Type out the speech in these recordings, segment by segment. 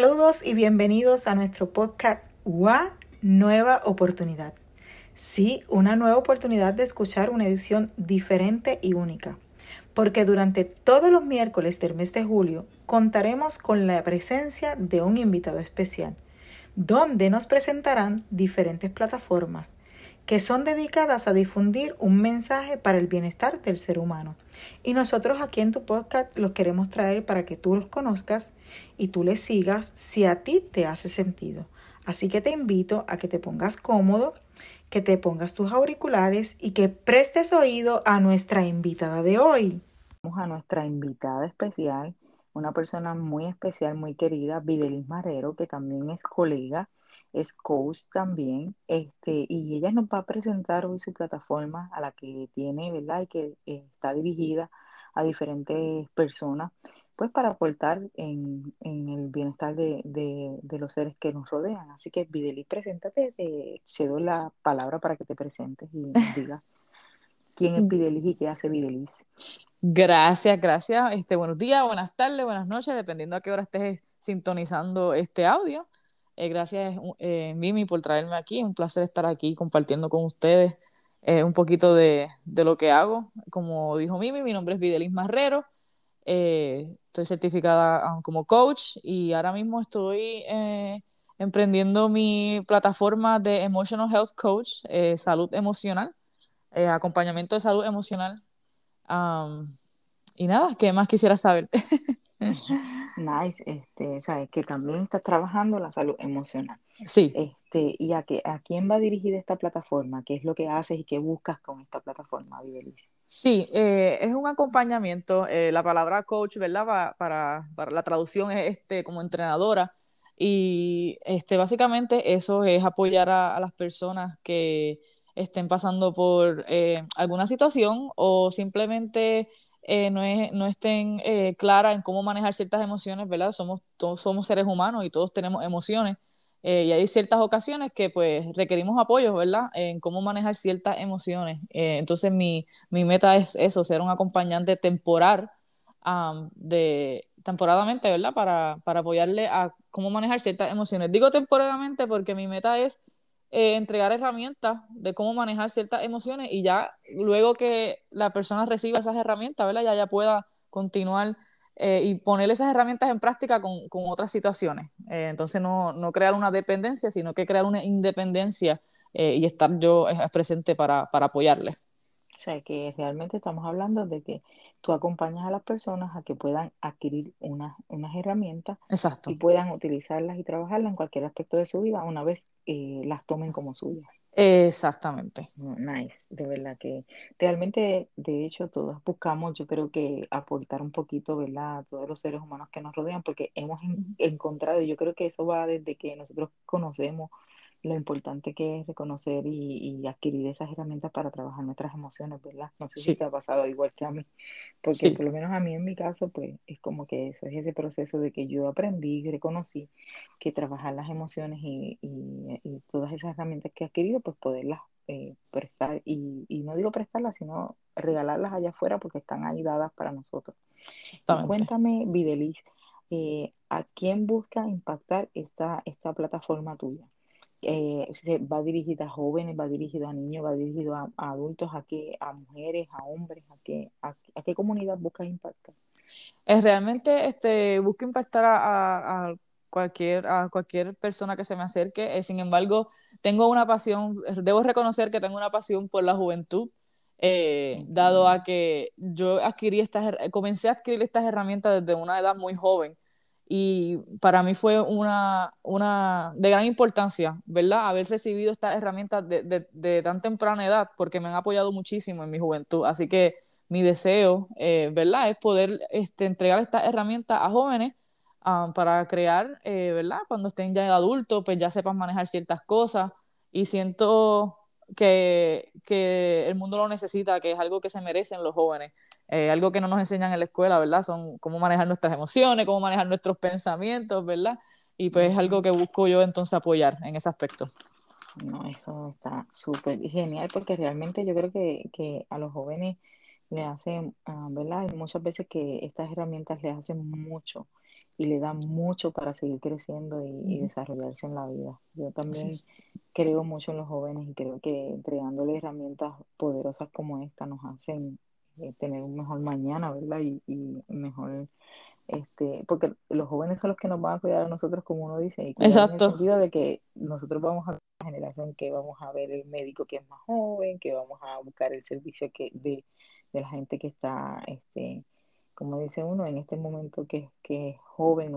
Saludos y bienvenidos a nuestro podcast Nueva Oportunidad. Sí, una nueva oportunidad de escuchar una edición diferente y única, porque durante todos los miércoles del mes de julio contaremos con la presencia de un invitado especial, donde nos presentarán diferentes plataformas que son dedicadas a difundir un mensaje para el bienestar del ser humano. Y nosotros aquí en tu podcast los queremos traer para que tú los conozcas y tú les sigas si a ti te hace sentido. Así que te invito a que te pongas cómodo, que te pongas tus auriculares y que prestes oído a nuestra invitada de hoy. Vamos a nuestra invitada especial, una persona muy especial, muy querida, Videlis Marrero, que también es colega es coach también, este, y ella nos va a presentar hoy su plataforma a la que tiene, ¿verdad? Y que eh, está dirigida a diferentes personas, pues para aportar en, el bienestar de, los seres que nos rodean. Así que, Videlis, preséntate, te cedo la palabra para que te presentes y digas quién es Videlis y qué hace Videlis. Gracias, gracias. Este, buenos días, buenas tardes, buenas noches, dependiendo a qué hora estés sintonizando este audio. Eh, gracias, eh, Mimi, por traerme aquí. Es un placer estar aquí compartiendo con ustedes eh, un poquito de, lo que hago. Como dijo Mimi, mi nombre es Videlis Marrero. estoy certificada um, como coach y ahora mismo estoy emprendiendo mi plataforma de Emotional Health Coach, salud emocional, acompañamiento de salud emocional. Um, y nada, ¿qué más quisiera saber? Nice, este, sabes que también estás trabajando la salud emocional. Sí. Este, ¿y a, qué, a quién va dirigida esta plataforma? ¿Qué es lo que haces y qué buscas con esta plataforma, Vivelis? Sí, eh, es un acompañamiento. Eh, la palabra coach, ¿verdad? para, para, la traducción es este, como entrenadora. Y este, básicamente eso es apoyar a, las personas que estén pasando por eh, alguna situación o simplemente eh, no, no, estén eh, claras en cómo manejar ciertas emociones, ¿verdad? Somos, todos somos seres humanos y todos tenemos emociones. Y hay ciertas ocasiones que pues requerimos apoyo, ¿verdad? En cómo manejar ciertas emociones. entonces mi, mi, meta es eso, ser un acompañante temporal, de, temporadamente, ¿verdad? Para, para apoyarle a cómo manejar ciertas emociones. Digo temporalmente porque mi meta es eh, entregar herramientas de cómo manejar ciertas emociones y ya luego que la persona reciba esas herramientas, ¿verdad? Ya, ya pueda continuar eh, y poner esas herramientas en práctica con, con otras situaciones. Eh, entonces no, no, crear una dependencia, sino que crear una independencia y estar yo presente para, para apoyarle. O sea, que realmente estamos hablando de que tú acompañas a las personas a que puedan adquirir unas, unas herramientas Exacto. y puedan utilizarlas y trabajarlas en cualquier aspecto de su vida una vez eh, las tomen como suyas. Exactamente. Nice, de verdad que realmente, de hecho, todos buscamos, yo creo que aportar un poquito, ¿verdad? A todos los seres humanos que nos rodean, porque hemos encontrado, yo creo que eso va desde que nosotros conocemos lo importante que es reconocer y, adquirir esas herramientas para trabajar nuestras emociones, ¿verdad? No sé si te ha pasado igual que a mí, porque por lo menos a mí en mi caso, pues es como que eso es ese proceso de que yo aprendí y reconocí que trabajar las emociones y, todas esas herramientas que he adquirido, pues poderlas eh, prestar, y, no digo prestarlas, sino regalarlas allá afuera porque están ahí dadas para nosotros. cuéntame, Videlis, eh, ¿a quién busca impactar esta, esta plataforma tuya? Eh, va dirigido a jóvenes, va dirigido a niños, va dirigido a, adultos, a qué, a mujeres, a hombres, a qué, a, qué comunidad busca impactar. Es realmente este, busco impactar a, cualquier, a cualquier persona que se me acerque. Eh, sin embargo, tengo una pasión, debo reconocer que tengo una pasión por la juventud. Eh, dado a que yo adquirí estas, comencé a adquirir estas herramientas desde una edad muy joven y para mí fue una, una de gran importancia, ¿verdad? Haber recibido estas herramientas de, de, tan temprana edad, porque me han apoyado muchísimo en mi juventud. Así que mi deseo, eh, ¿verdad? Es poder este, entregar estas herramientas a jóvenes ah, para crear, eh, ¿verdad? Cuando estén ya adultos, pues ya sepan manejar ciertas cosas. Y siento que, que el mundo lo necesita, que es algo que se merecen los jóvenes. Eh, algo que no nos enseñan en la escuela, ¿verdad? Son cómo manejar nuestras emociones, cómo manejar nuestros pensamientos, ¿verdad? Y pues es algo que busco yo entonces apoyar en ese aspecto. No, eso está súper genial porque realmente yo creo que, que a los jóvenes le hacen, ah, ¿verdad? Hay muchas veces que estas herramientas les hacen mucho y le da mucho para seguir creciendo y, desarrollarse en la vida. Yo también creo mucho en los jóvenes y creo que entregándoles herramientas poderosas como esta nos hacen eh, tener un mejor mañana, ¿verdad? Y, y mejor este, porque los jóvenes son los que nos van a cuidar a nosotros, como uno dice, y Exacto. en el sentido de que nosotros vamos a la generación que vamos a ver el médico que es más joven, que vamos a buscar el servicio que de, de la gente que está, este, como dice uno, en este momento que, que es joven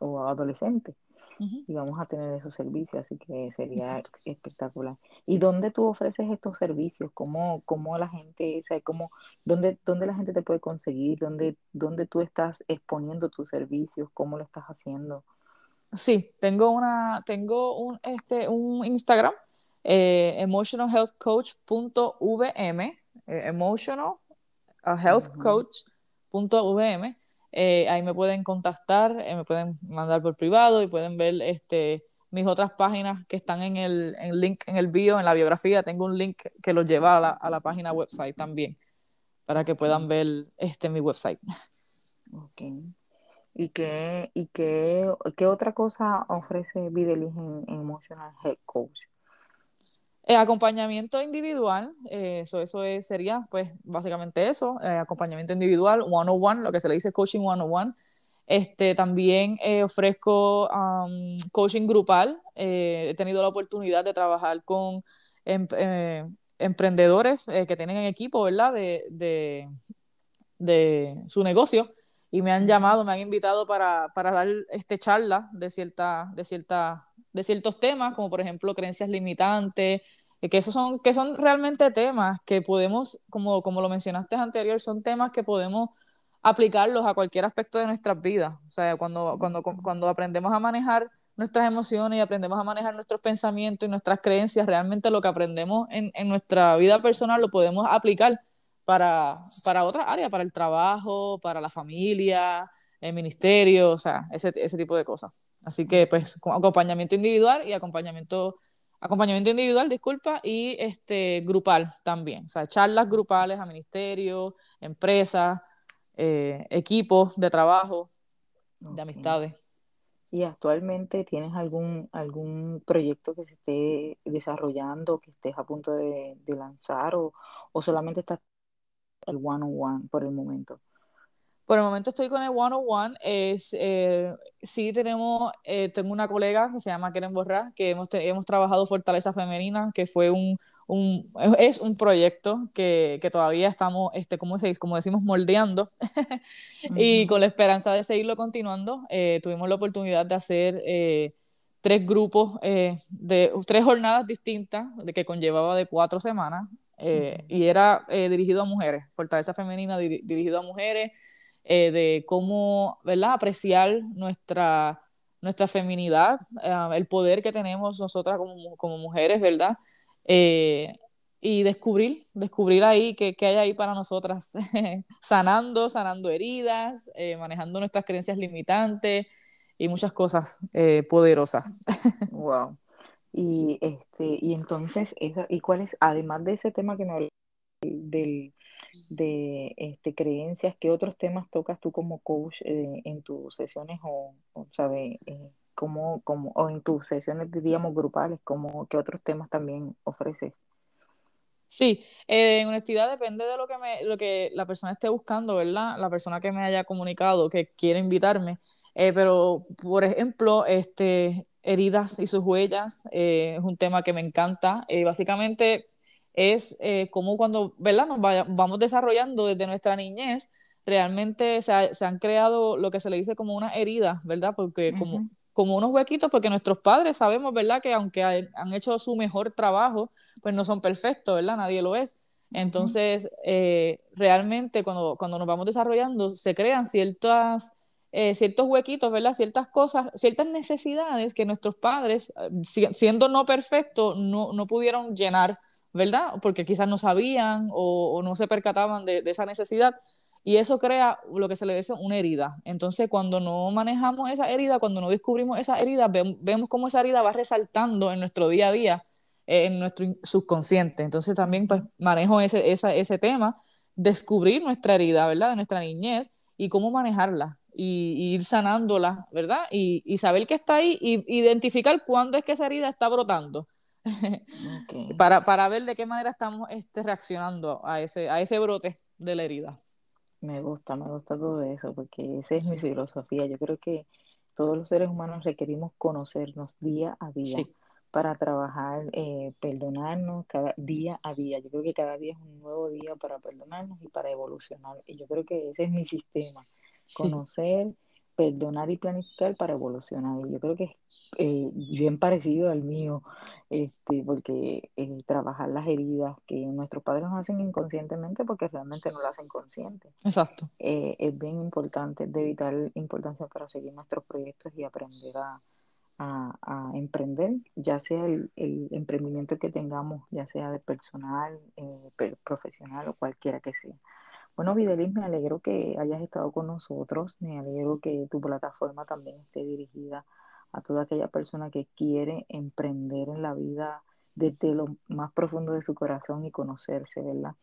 o, o adolescente y vamos a tener esos servicios, así que sería espectacular. ¿Y dónde tú ofreces estos servicios? ¿Cómo, cómo la gente, o cómo, dónde, dónde la gente te puede conseguir? ¿Dónde, ¿Dónde tú estás exponiendo tus servicios? ¿Cómo lo estás haciendo? Sí, tengo una, tengo un, este, un Instagram, eh, emotionalhealthcoach.vm, eh, emotionalhealthcoach.vm. Eh, ahí me pueden contactar, eh, me pueden mandar por privado y pueden ver este, mis otras páginas que están en el, link en el bio, en la biografía. Tengo un link que los lleva a la, página website también, para que puedan ver este, mi website. Ok. ¿Y qué, y qué, qué otra cosa ofrece Videlis en, en Emotional Head Coach? Eh, acompañamiento individual, eh, eso, eso sería pues básicamente eso, eh, acompañamiento individual, one-on-one, lo que se le dice coaching one-on-one. Este, también ofrezco coaching grupal, he tenido la oportunidad de trabajar con em, emprendedores que tienen equipo, ¿verdad? De, de, de, su negocio y me han llamado, me han invitado para, para dar este charla de, cierta, de, cierta, de ciertos temas, como por ejemplo creencias limitantes, que esos son, que son realmente temas que podemos, como, como lo mencionaste anterior, son temas que podemos aplicarlos a cualquier aspecto de nuestras vidas. O sea, cuando, cuando, cuando aprendemos a manejar nuestras emociones y aprendemos a manejar nuestros pensamientos y nuestras creencias, realmente lo que aprendemos en, en nuestra vida personal lo podemos aplicar para, para otras áreas, para el trabajo, para la familia, el ministerio, o sea, ese, ese tipo de cosas. Así que, pues, acompañamiento individual y acompañamiento acompañamiento individual, disculpa, y este grupal también, o sea, charlas grupales a ministerios, empresas, eh, equipos de trabajo, de amistades. ¿Y actualmente tienes algún, algún proyecto que se esté desarrollando, que estés a punto de, lanzar o, o solamente estás el one on one por el momento? Por el momento estoy con el 101. Es, eh, sí tenemos, eh, tengo una colega que se llama Keren Borra, que hemos, hemos trabajado Fortaleza Femenina, que fue un, un es un proyecto que, que, todavía estamos, este, como, como decimos, moldeando. y con la esperanza de seguirlo continuando, eh, tuvimos la oportunidad de hacer eh, tres grupos, de tres jornadas distintas, de que conllevaba de cuatro semanas. Y era dirigido a mujeres, Fortaleza Femenina dirigido a mujeres, eh, de cómo ¿verdad? apreciar nuestra, nuestra feminidad, eh, el poder que tenemos nosotras como, como mujeres, ¿verdad? Eh, y descubrir, descubrir ahí qué, hay ahí para nosotras, sanando, sanando heridas, manejando nuestras creencias limitantes y muchas cosas poderosas. wow. Y este, y entonces, ¿y cuál es, además de ese tema que nos del, de este, creencias, ¿qué otros temas tocas tú como coach eh, en tus sesiones o, o sabe, eh, como, como, o en tus sesiones, digamos, grupales, como, ¿qué otros temas también ofreces? Sí, eh, en honestidad depende de lo que, me, lo que la persona esté buscando, ¿verdad? La persona que me haya comunicado, que quiere invitarme. pero, por ejemplo, este, heridas y sus huellas es un tema que me encanta. básicamente, es eh, como cuando ¿verdad? nos vamos desarrollando desde nuestra niñez, realmente se, se, han creado lo que se le dice como una herida, ¿verdad? Porque como, como unos huequitos, porque nuestros padres sabemos, ¿verdad? Que aunque han hecho su mejor trabajo, pues no son perfectos, ¿verdad? Nadie lo es. Entonces, eh, realmente cuando, cuando nos vamos desarrollando, se crean ciertas, eh, ciertos huequitos, ¿verdad? Ciertas cosas, ciertas necesidades que nuestros padres, siendo no perfectos, no, no pudieron llenar ¿verdad? Porque quizás no sabían o, no se percataban de, esa necesidad y eso crea lo que se le dice una herida. Entonces, cuando no manejamos esa herida, cuando no descubrimos esa herida, vemos cómo esa herida va resaltando en nuestro día a día, eh, en nuestro subconsciente. Entonces, también pues, manejo ese, tema, descubrir nuestra herida, ¿verdad? De nuestra niñez y cómo manejarla. y, ir sanándola, ¿verdad? Y, y, saber que está ahí y identificar cuándo es que esa herida está brotando. Para, para ver de qué manera estamos este, reaccionando a ese, a ese brote de la herida. Me gusta, me gusta todo eso, porque esa es mi filosofía. Yo creo que todos los seres humanos requerimos conocernos día a día para trabajar, eh, perdonarnos cada día a día. Yo creo que cada día es un nuevo día para perdonarnos y para evolucionar. Y yo creo que ese es mi sistema, conocer, perdonar y planificar para evolucionar. Y yo creo que es eh, bien parecido al mío, este, porque eh, trabajar las heridas que nuestros padres nos hacen inconscientemente porque realmente no lo hacen consciente. Exacto. Eh, es bien importante, de vital importancia para seguir nuestros proyectos y aprender a, a, emprender, ya sea el, el, emprendimiento que tengamos, ya sea de personal, profesional o cualquiera que sea. Bueno, Videlis, me alegro que hayas estado con nosotros, me alegro que tu plataforma también esté dirigida a toda aquella persona que quiere emprender en la vida desde lo más profundo de su corazón y conocerse, ¿verdad?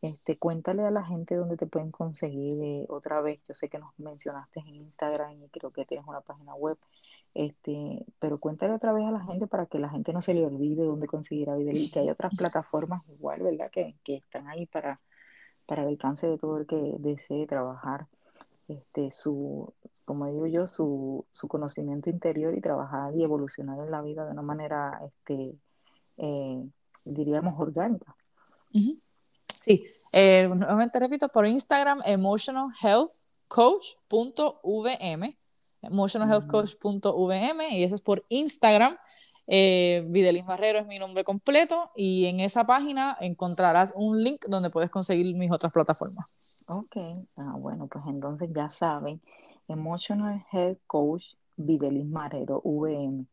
Este, cuéntale a la gente dónde te pueden conseguir eh, otra vez. Yo sé que nos mencionaste en Instagram y creo que tienes una página web, este, pero cuéntale otra vez a la gente para que la gente no se le olvide dónde conseguir a Videlis, que hay otras plataformas igual, ¿verdad? Que, que están ahí para para el alcance de todo el que desee trabajar este, su, como digo yo, su, su conocimiento interior y trabajar y evolucionar en la vida de una manera, este, eh, diríamos, orgánica. Sí, eh, nuevamente repito, por Instagram, emotionalhealthcoach.vm, emotionalhealthcoach.vm, y eso es por Instagram. Eh, Videlis Barrero es mi nombre completo y en esa página encontrarás un link donde puedes conseguir mis otras plataformas. Ok, ah, bueno, pues entonces ya saben, Emotional Health Coach Videlis Marrero VM.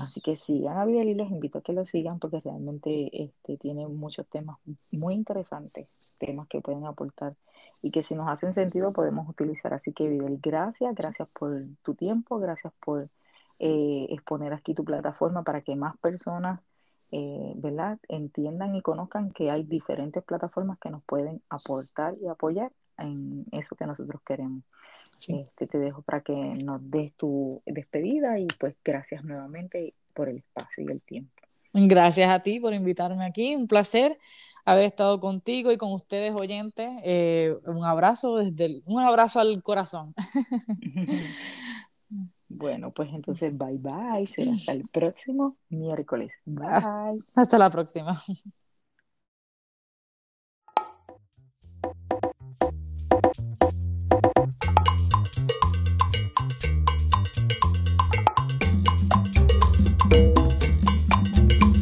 Así que sigan a Videlis, los invito a que lo sigan porque realmente este, tiene muchos temas muy interesantes, temas que pueden aportar y que si nos hacen sentido podemos utilizar. Así que Videlis, gracias, gracias por tu tiempo, gracias por eh, exponer aquí tu plataforma para que más personas eh, ¿verdad? entiendan y conozcan que hay diferentes plataformas que nos pueden aportar y apoyar en eso que nosotros queremos. Este, te dejo para que nos des tu despedida y pues gracias nuevamente por el espacio y el tiempo. Gracias a ti por invitarme aquí, un placer haber estado contigo y con ustedes oyentes. Eh, un abrazo desde un abrazo al corazón. Bueno, pues entonces bye bye. Será hasta el próximo miércoles. Bye. Hasta la próxima.